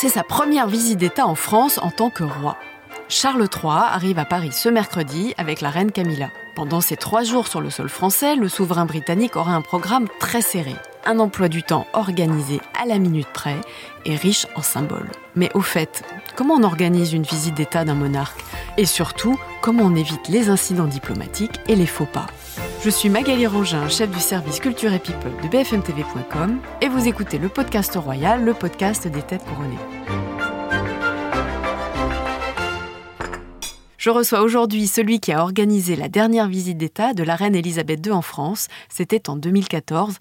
C'est sa première visite d'État en France en tant que roi. Charles III arrive à Paris ce mercredi avec la reine Camilla. Pendant ces trois jours sur le sol français, le souverain britannique aura un programme très serré. Un emploi du temps organisé à la minute près et riche en symboles. Mais au fait, comment on organise une visite d'État d'un monarque? Et surtout, comment on évite les incidents diplomatiques et les faux pas? Je suis Magali Rangin, chef du service Culture et People de bfmtv.com et vous écoutez le podcast royal, le podcast des têtes couronnées. Je reçois aujourd'hui celui qui a organisé la dernière visite d'État de la reine Elisabeth II en France. C'était en 2014,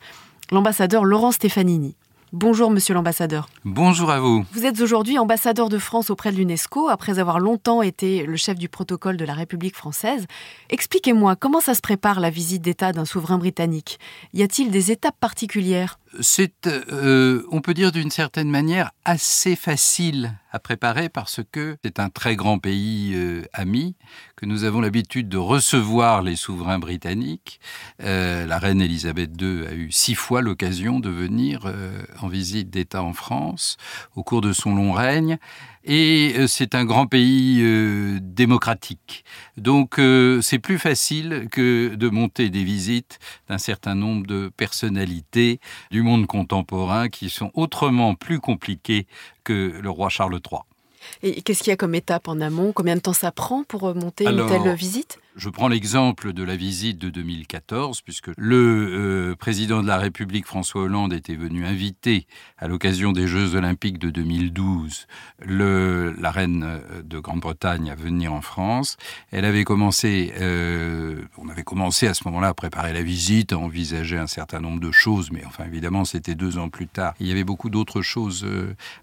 l'ambassadeur Laurent Stefanini. Bonjour Monsieur l'ambassadeur. Bonjour à vous. Vous êtes aujourd'hui ambassadeur de France auprès de l'UNESCO après avoir longtemps été le chef du protocole de la République française. Expliquez-moi comment ça se prépare la visite d'État d'un souverain britannique? Y a-t-il des étapes particulières? C'est, euh, on peut dire d'une certaine manière, assez facile à préparer parce que c'est un très grand pays euh, ami, que nous avons l'habitude de recevoir les souverains britanniques. Euh, la reine Elisabeth II a eu six fois l'occasion de venir en visite d'État en France au cours de son long règne. Et c'est un grand pays démocratique. Donc c'est plus facile que de monter des visites d'un certain nombre de personnalités du monde contemporain qui sont autrement plus compliqués que le roi Charles III. Et qu'est-ce qu'il y a comme étape en amont? Combien de temps ça prend pour monter une telle visite? Je prends l'exemple de la visite de 2014, puisque le euh, président de la République, François Hollande, était venu inviter, à l'occasion des Jeux olympiques de 2012, le, la reine euh, de Grande-Bretagne à venir en France. Elle avait commencé, euh, on avait commencé à ce moment-là à préparer la visite, à envisager un certain nombre de choses, mais enfin évidemment c'était deux ans plus tard. Il y avait beaucoup d'autres choses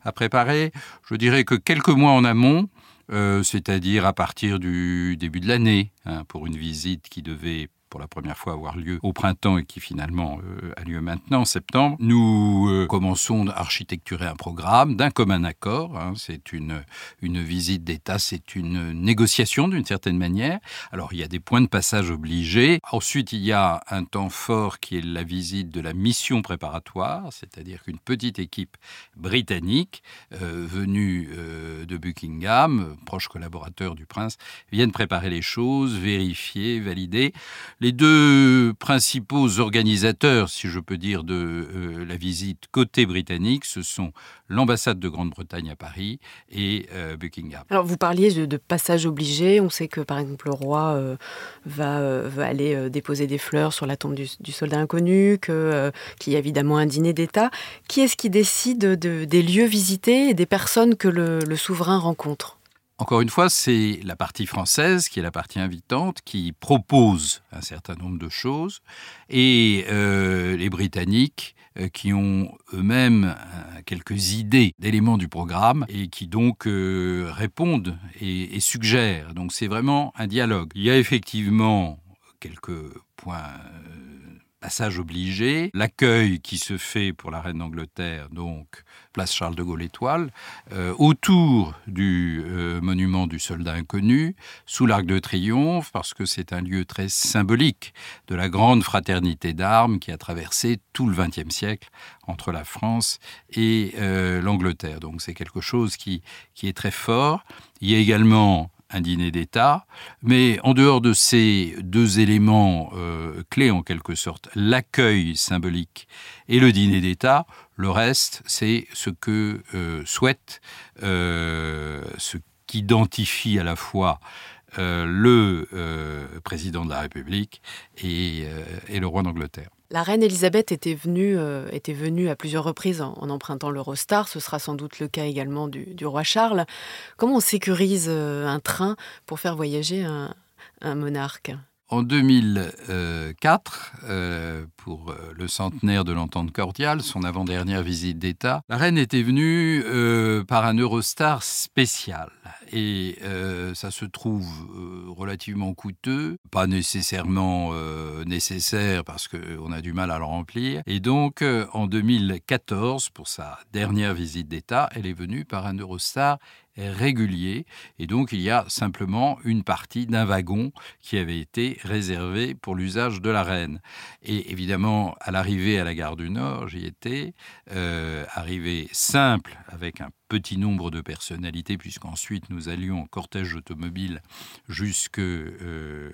à préparer. Je dirais que quelques mois en amont, euh, c'est-à-dire à partir du début de l'année, hein, pour une visite qui devait pour la première fois avoir lieu au printemps et qui finalement euh, a lieu maintenant en septembre, nous euh, commençons à architecturer un programme d'un commun accord. Hein. c'est une, une visite d'État, c'est une négociation d'une certaine manière. Alors il y a des points de passage obligés. Ensuite, il y a un temps fort qui est la visite de la mission préparatoire, c'est-à-dire qu'une petite équipe britannique euh, venue de Buckingham, proche collaborateur du prince, viennent préparer les choses, vérifier, valider. Les deux principaux organisateurs, si je peux dire, de euh, la visite côté britannique, ce sont l'ambassade de Grande-Bretagne à Paris et euh, Buckingham. Alors vous parliez de, passage obligé. On sait que par exemple le roi euh, va, aller déposer des fleurs sur la tombe du, soldat inconnu, qu'il y a évidemment un dîner d'État. Qui est-ce qui décide des lieux visités et des personnes que le souverain rencontre? Encore une fois, c'est la partie française qui est la partie invitante qui propose un certain nombre de choses et euh, les Britanniques euh, qui ont eux-mêmes euh, quelques idées d'éléments du programme et qui donc répondent et, et suggèrent. Donc c'est vraiment un dialogue. Il y a effectivement quelques points passage obligé, l'accueil qui se fait pour la reine d'Angleterre, donc place Charles de Gaulle Étoile, euh, autour du euh, monument du soldat inconnu, sous l'Arc de Triomphe, parce que c'est un lieu très symbolique de la grande fraternité d'armes qui a traversé tout le XXe siècle entre la France et euh, l'Angleterre. Donc c'est quelque chose qui, qui est très fort. Il y a également un dîner d'État, mais en dehors de ces deux éléments clés en quelque sorte, l'accueil symbolique et le dîner d'État, le reste c'est ce que euh, souhaite, euh, ce qu'identifie à la fois le président de la République et le roi d'Angleterre. La reine Elisabeth était venue, euh, était venue à plusieurs reprises en, empruntant l'Eurostar. Ce sera sans doute le cas également du, roi Charles. Comment on sécurise euh, un train pour faire voyager un, monarque? En 2004, euh, pour le centenaire de l'entente cordiale, son avant-dernière visite d'État, la reine était venue par un Eurostar spécial et euh, ça se trouve euh, relativement coûteux, pas nécessairement euh, nécessaire parce qu'on a du mal à le remplir. Et donc en 2014, pour sa dernière visite d'État, elle est venue par un Eurostar régulier et donc il y a simplement une partie d'un wagon qui avait été réservé pour l'usage de la reine. Et évidemment, à l'arrivée à la gare du Nord, j'y étais, arrivée simple avec un petit nombre de personnalités, puisqu'ensuite nous allions en cortège automobile jusqu'à euh,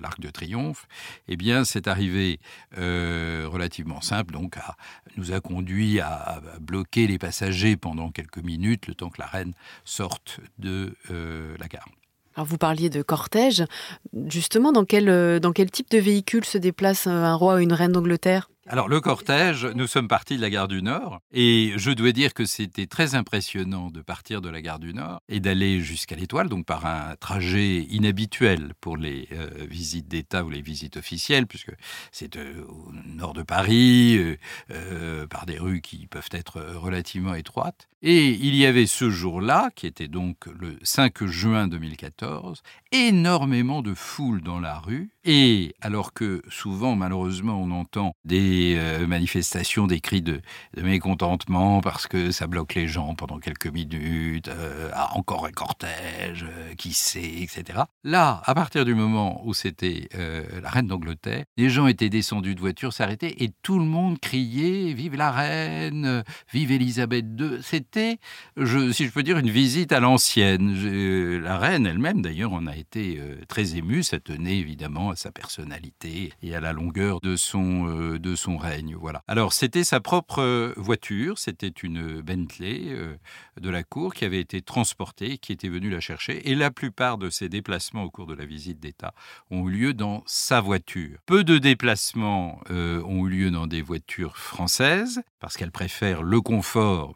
l'Arc de Triomphe, eh bien, cette arrivée euh, relativement simple donc, nous a conduit à, bloquer les passagers pendant quelques minutes, le temps que la reine sorte de euh, la gare. Alors vous parliez de cortège. Justement, dans quel, dans quel type de véhicule se déplace un roi ou une reine d'Angleterre? Alors le cortège, nous sommes partis de la gare du Nord et je dois dire que c'était très impressionnant de partir de la gare du Nord et d'aller jusqu'à l'Étoile, donc par un trajet inhabituel pour les euh, visites d'État ou les visites officielles, puisque c'est euh, au nord de Paris, euh, par des rues qui peuvent être relativement étroites. Et il y avait ce jour-là, qui était donc le 5 juin 2014, énormément de foule dans la rue. Et alors que souvent, malheureusement, on entend des euh, manifestations, des cris de, mécontentement parce que ça bloque les gens pendant quelques minutes, euh, ah, encore un cortège, euh, qui sait, etc. Là, à partir du moment où c'était la reine d'Angleterre, les gens étaient descendus de voiture, s'arrêtaient et tout le monde criait Vive la reine, vive Elisabeth II. C'était, si je peux dire, une visite à l'ancienne. La reine elle-même, d'ailleurs, en a été très émue. Ça tenait évidemment à sa personnalité et à la longueur de son, euh, règne. Voilà. Alors, c'était sa propre euh, voiture, c'était une Bentley euh, de la cour qui avait été transportée, qui était venue la chercher. Et la plupart de ses déplacements au cours de la visite d'État ont eu lieu dans sa voiture. Peu de déplacements ont eu lieu dans des voitures françaises, parce qu'elle préfère le confort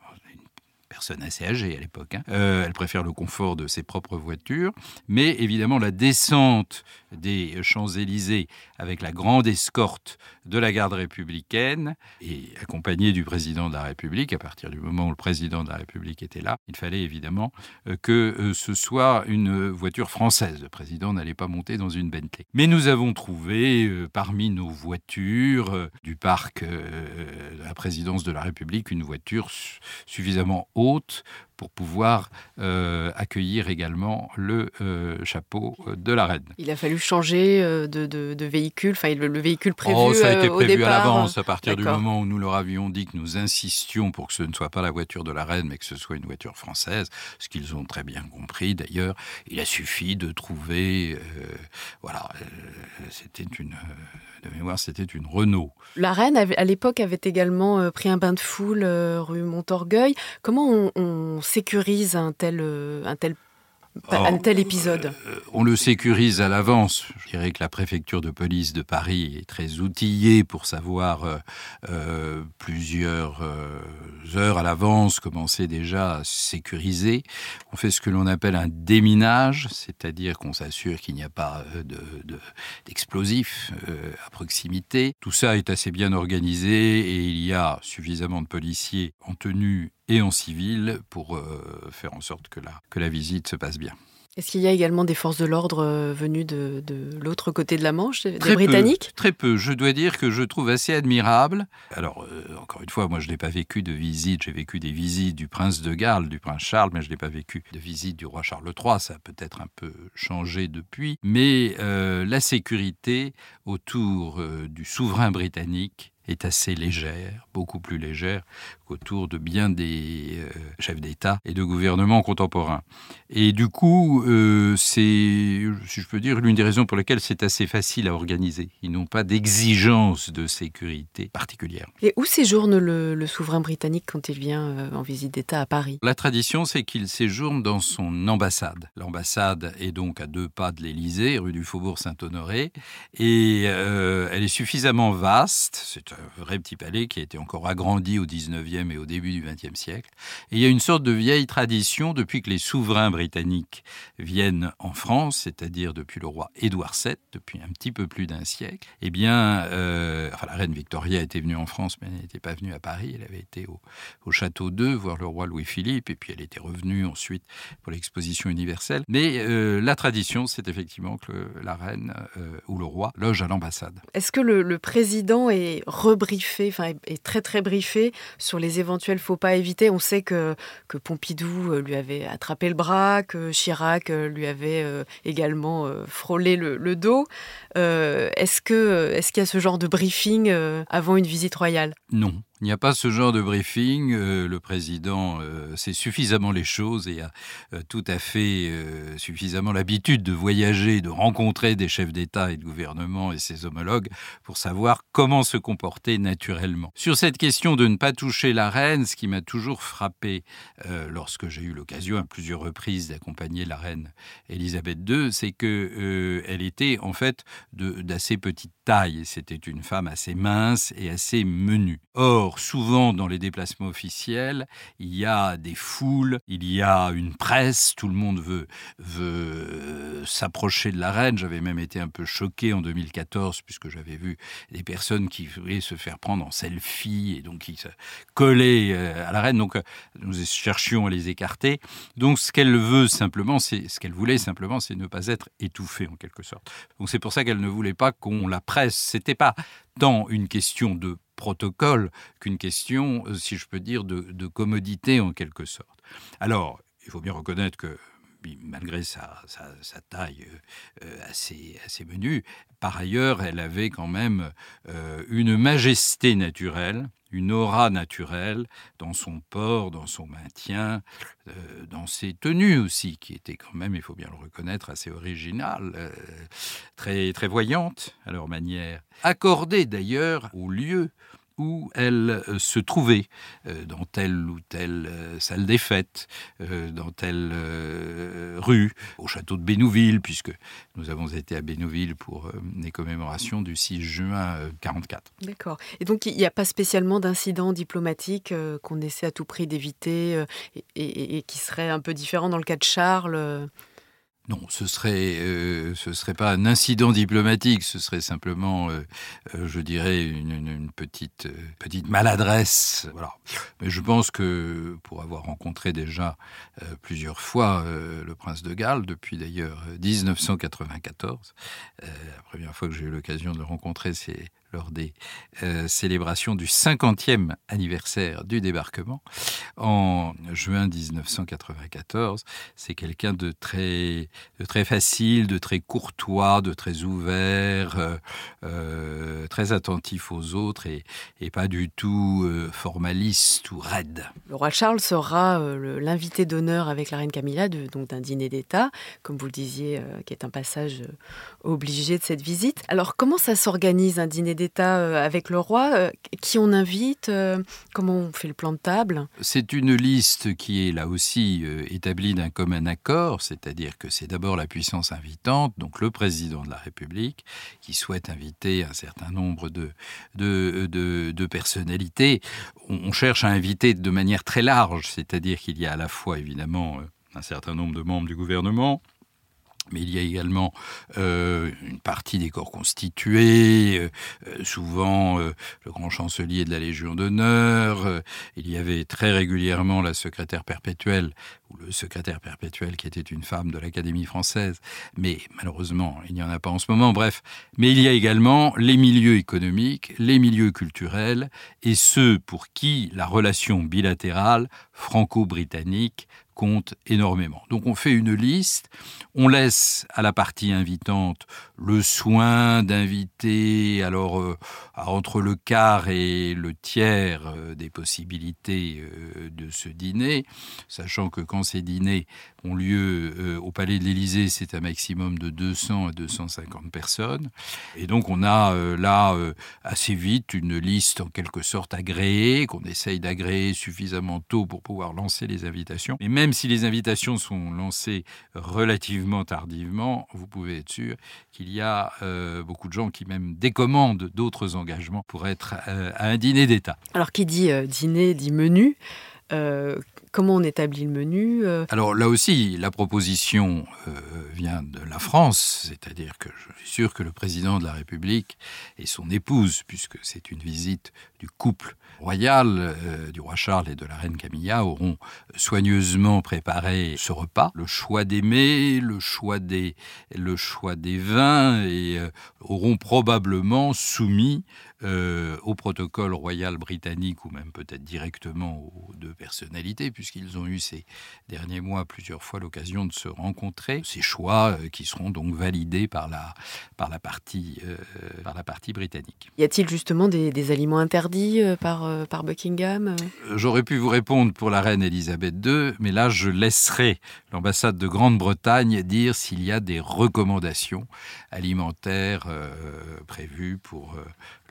personne assez âgée à l'époque. Hein. elle préfère le confort de ses propres voitures, mais évidemment la descente des Champs-Élysées avec la grande escorte de la garde républicaine et accompagné du président de la République. À partir du moment où le président de la République était là, il fallait évidemment euh, que euh, ce soit une voiture française. Le président n'allait pas monter dans une Bentley. Mais nous avons trouvé euh, parmi nos voitures du parc de la présidence de la République une voiture suffisamment út pour pouvoir euh, accueillir également le euh, chapeau de la reine. Il a fallu changer euh, de, véhicule, enfin le, véhicule prévu oh, ça a été prévu à l'avance à partir du moment où nous leur avions dit que nous insistions pour que ce ne soit pas la voiture de la reine, mais que ce soit une voiture française, ce qu'ils ont très bien compris d'ailleurs. Il a suffi de trouver, voilà, c'était une de mémoire, c'était une Renault. La reine, à l'époque, avait également pris un bain de foule rue Montorgueil. Comment on, on sécurise un tel, euh, un tel un tel épisode euh, On le sécurise à l'avance. Je dirais que la préfecture de police de Paris est très outillée pour savoir euh, plusieurs heures à l'avance commencer déjà à sécuriser. On fait ce que l'on appelle un déminage, c'est-à-dire qu'on s'assure qu'il n'y a pas d'explosifs à proximité. Tout ça est assez bien organisé et il y a suffisamment de policiers en tenue et en civil pour euh, faire en sorte que la, que la visite se passe bien. Est-ce qu'il y a également des forces de l'ordre euh, venues de, l'autre côté de la Manche, des Britanniques? Très peu. Je dois dire que je trouve assez admirable. Alors, euh, encore une fois, moi, je n'ai pas vécu de visite. J'ai vécu des visites du prince de Galles, du prince Charles, mais je n'ai pas vécu de visite du roi Charles III. Ça a peut-être un peu changé depuis. Mais la sécurité autour du souverain britannique est assez légère, beaucoup plus légère qu'autour de bien des chefs d'État et de gouvernements contemporains. Et du coup, euh, c'est, si je peux dire, l'une des raisons pour lesquelles c'est assez facile à organiser. Ils n'ont pas d'exigence de sécurité particulière. Et où séjourne le, souverain britannique quand il vient euh, en visite d'État à Paris? La tradition, c'est qu'il séjourne dans son ambassade. L'ambassade est donc à deux pas de l'Élysée, rue du Faubourg Saint-Honoré, et elle est suffisamment vaste. C'est un vrai petit palais qui a été encore agrandi au 19e et au début du 20e siècle. Et il y a une sorte de vieille tradition depuis que les souverains britanniques viennent en France, c'est-à-dire depuis le roi Édouard VII, depuis un petit peu plus d'un siècle. Eh bien, euh, la reine Victoria était venue en France, mais elle n'était pas venue à Paris. Elle avait été au, château d'Eu voir le roi Louis-Philippe, et puis elle était revenue ensuite pour l'exposition universelle. Mais euh, la tradition, c'est effectivement que la reine euh, ou le roi loge à l'ambassade. Est-ce que le, président est rebriefé, enfin est très très briefé sur les éventuels faux pas à éviter? On sait que, que Pompidou euh, lui avait attrapé le bras, que Chirac euh, lui avait euh, également frôlé le, dos. est-ce qu'il y a ce genre de briefing avant une visite royale? Non, n'y a pas ce genre de briefing. Euh, le président euh, sait suffisamment les choses et a euh, tout à fait suffisamment l'habitude de voyager, de rencontrer des chefs d'État et de gouvernement et ses homologues pour savoir comment se comporter naturellement. Sur cette question de ne pas toucher la reine, ce qui m'a toujours frappé lorsque j'ai eu l'occasion à plusieurs reprises d'accompagner la reine Elisabeth II, c'est que elle était en fait d'assez petite taille. C'était une femme assez mince et assez menue. Or, souvent dans les déplacements officiels, il y a des foules, il y a une presse, tout le monde veut, s'approcher de la reine. J'avais même été un peu choqué en 2014 puisque j'avais vu des personnes qui voulaient se faire prendre en selfie et donc qui se collaient euh, à la reine. Donc, euh, nous cherchions à les écarter. Donc, ce qu'elle veut simplement, c'est ce qu'elle voulait simplement, c'est ne pas être étouffée en quelque sorte. Donc, c'est pour ça qu'elle ne voulait pas qu'on la presse. C'était pas tant une question de protocole qu'une question, euh, si je peux dire, de, commodité en quelque sorte. Alors, il faut bien reconnaître que malgré sa, taille euh, euh, assez, assez menue, par ailleurs, elle avait quand même une majesté naturelle, une aura naturelle dans son port, dans son maintien, dans ses tenues aussi, qui étaient quand même, il faut bien le reconnaître, assez originales, très, très voyantes à leur manière. Accordées d'ailleurs au lieu où elle euh, se trouvait, euh, dans telle ou telle euh, salle des fêtes, dans telle rue, au château de Bénouville, puisque nous avons été à Bénouville pour les commémorations du 6 juin 44. D'accord. Et donc il n'y a pas spécialement d'incident diplomatique qu'on essaie à tout prix d'éviter et, et, qui serait un peu différent dans le cas de Charles non, ce serait euh, ce serait pas un incident diplomatique, ce serait simplement, euh, euh, je dirais, une, petite petite maladresse. Voilà. Mais je pense que pour avoir rencontré déjà plusieurs fois le prince de Galles depuis d'ailleurs 1994, la première fois que j'ai eu l'occasion de le rencontrer, c'est lors des euh, célébrations du 50e anniversaire du débarquement en juin 1994. C'est quelqu'un de très, facile, de très courtois, de très ouvert, euh, euh, très attentif aux autres et, et pas du tout formaliste ou raide. Le roi Charles sera l'invité d'honneur avec la reine Camilla donc d'un dîner d'État, comme vous le disiez, qui est un passage obligé de cette visite. Alors comment ça s'organise un dîner d'État? Euh, avec le roi. Euh, qui on invite euh, Comment on fait le plan de table? C'est une liste qui est là aussi établie d'un commun accord, c'est-à-dire que c'est d'abord la puissance invitante, donc le président de la République, qui souhaite inviter un certain nombre de, personnalités. On cherche à inviter de manière très large, c'est-à-dire qu'il y a à la fois évidemment un certain nombre de membres du gouvernement, mais il y a également euh, une partie des corps constitués, euh, euh, souvent le grand chancelier de la Légion d'honneur, il y avait très régulièrement la secrétaire perpétuelle, le secrétaire perpétuel qui était une femme de l'Académie française, mais malheureusement il n'y en a pas en ce moment, bref. Mais il y a également les milieux économiques, les milieux culturels, et ceux pour qui la relation bilatérale franco-britannique compte énormément. Donc on fait une liste, on laisse à la partie invitante le soin d'inviter alors euh, entre le quart et le tiers euh, des possibilités euh, de ce dîner, sachant que quand ces dîners ont lieu au Palais de l'Élysée, c'est un maximum de 200 à 250 personnes. Et donc on a là assez vite une liste en quelque sorte agréée, qu'on essaye d'agréer suffisamment tôt pour pouvoir lancer les invitations. Et même si les invitations sont lancées relativement tardivement, vous pouvez être sûr qu'il y a euh, beaucoup de gens qui même décommandent d'autres engagements pour être euh, à un dîner d'État. Alors qui dit euh, dîner dit menu Comment on établit le menu Alors là aussi, la proposition vient de la France, c'est-à-dire que je suis sûr que le président de la République et son épouse, puisque c'est une visite du couple royal, euh, du roi Charles et de la reine Camilla, auront soigneusement préparé ce repas. Le choix des mets, le choix des, le choix des vins, et euh, auront probablement soumis euh, au protocole royal britannique ou même peut-être directement aux deux personnalités, puisqu'ils ont eu ces derniers mois plusieurs fois l'occasion de se rencontrer. Ces choix qui seront donc validés par la, par la, partie, par la partie britannique. Y a-t-il justement des aliments interdits par, par Buckingham J'aurais pu vous répondre pour la reine Elisabeth II, mais là je laisserai l'ambassade de Grande-Bretagne dire s'il y a des recommandations alimentaires euh, prévues pour euh,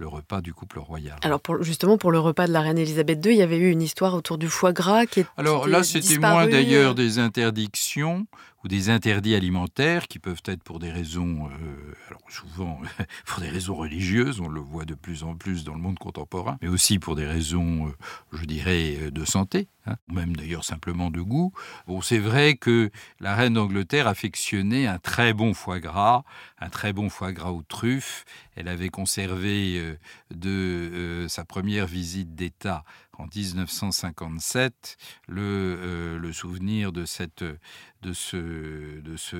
le repas du couple royal. Alors pour, justement pour le repas de la reine Elisabeth II, il y avait eu une histoire autour du foie gras qui est Alors là c'était moins d'ailleurs des interdictions ou des interdits alimentaires qui peuvent être pour des raisons, euh, alors souvent pour des raisons religieuses, on le voit de plus en plus dans le monde contemporain, mais aussi pour des raisons, euh, je dirais, de santé, hein, même d'ailleurs simplement de goût. Bon, c'est vrai que la reine d'Angleterre affectionnait un très bon foie gras, un très bon foie gras aux truffes. Elle avait conservé euh, de euh, sa première visite d'État en 1957 le, euh, le souvenir de ce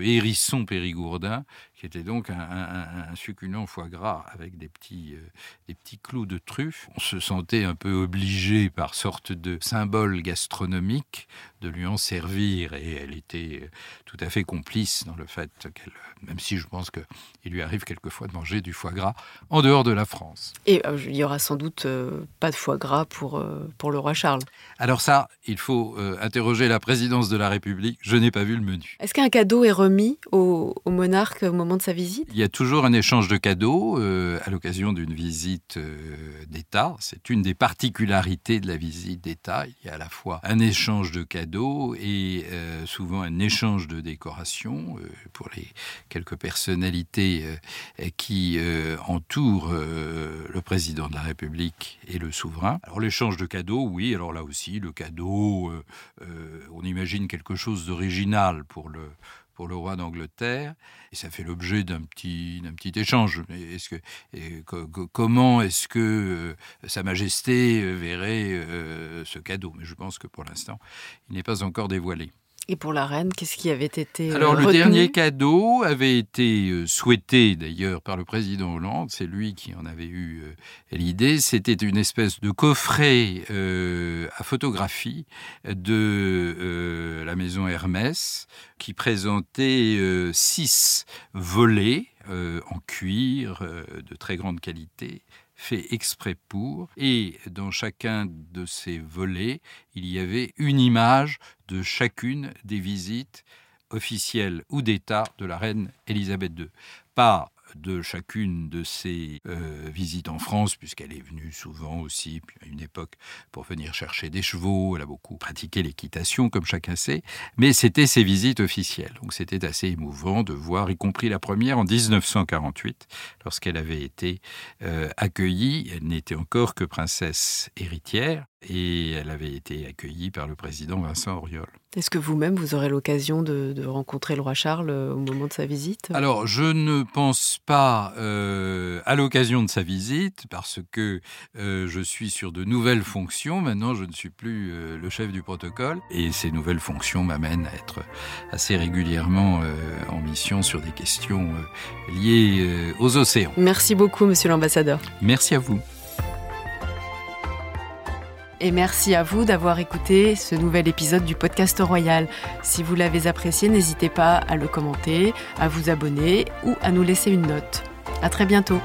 hérisson périgourdin qui était donc un, un, un succulent foie gras avec des petits, euh, des petits clous de truffe. On se sentait un peu obligé par sorte de symbole gastronomique de lui en servir et elle était euh, tout à fait complice dans le fait qu'elle, même si je pense qu'il lui arrive quelquefois de manger du foie gras en dehors de la France. Et euh, il y aura sans doute euh, pas de foie gras pour, euh, pour le roi Charles. Alors ça, il faut interroger la présidence de la République. Je n'ai pas vu le menu. Est-ce qu'un cadeau est remis au, au, monarque au moment de sa visite? Il y a toujours un échange de cadeaux euh, à l'occasion d'une visite euh, d'État. C'est une des particularités de la visite d'État. Il y a à la fois un échange de cadeaux et euh, souvent un échange de décorations pour les quelques personnalités qui entourent le président de la République et le souverain. Alors l'échange de cadeaux, oui, alors là aussi, le cadeau, on imagine quelque chose d'original pour le, pour le roi d'Angleterre, et ça fait l'objet d'un petit, d'un petit échange. Comment est-ce que euh, Sa Majesté verrait euh, ce cadeau? Mais je pense que pour l'instant, il n'est pas encore dévoilé. Et pour la reine, qu'est-ce qui avait été euh, Alors le dernier cadeau avait été euh, souhaité d'ailleurs par le président Hollande, c'est lui qui en avait eu euh, l'idée, c'était une espèce de coffret euh, à photographie de euh, la maison Hermès qui présentait euh, six volets en cuir de très grande qualité fait exprès pour, et dans chacun de ces volets, il y avait une image de chacune des visites officielles ou d'État de la reine Élisabeth II. De chacune de ses euh, visites en France, puisqu'elle est venue souvent aussi, puis à une époque, pour venir chercher des chevaux. Elle a beaucoup pratiqué l'équitation, comme chacun sait. Mais c'était ses visites officielles. Donc c'était assez émouvant de voir, y compris la première en 1948, lorsqu'elle avait été euh, accueillie. Elle n'était encore que princesse héritière et elle avait été accueillie par le président Vincent Auriol. Est-ce que vous-même, vous aurez l'occasion de, de, rencontrer le roi Charles euh, au moment de sa visite? Alors, je ne pense pas euh, à l'occasion de sa visite, parce que euh, je suis sur de nouvelles fonctions. Maintenant, je ne suis plus euh, le chef du protocole. Et ces nouvelles fonctions m'amènent à être assez régulièrement en mission sur des questions liées aux océans. Merci beaucoup, monsieur l'ambassadeur. Merci à vous. Et merci à vous d'avoir écouté ce nouvel épisode du podcast Royal. Si vous l'avez apprécié, n'hésitez pas à le commenter, à vous abonner ou à nous laisser une note. À très bientôt.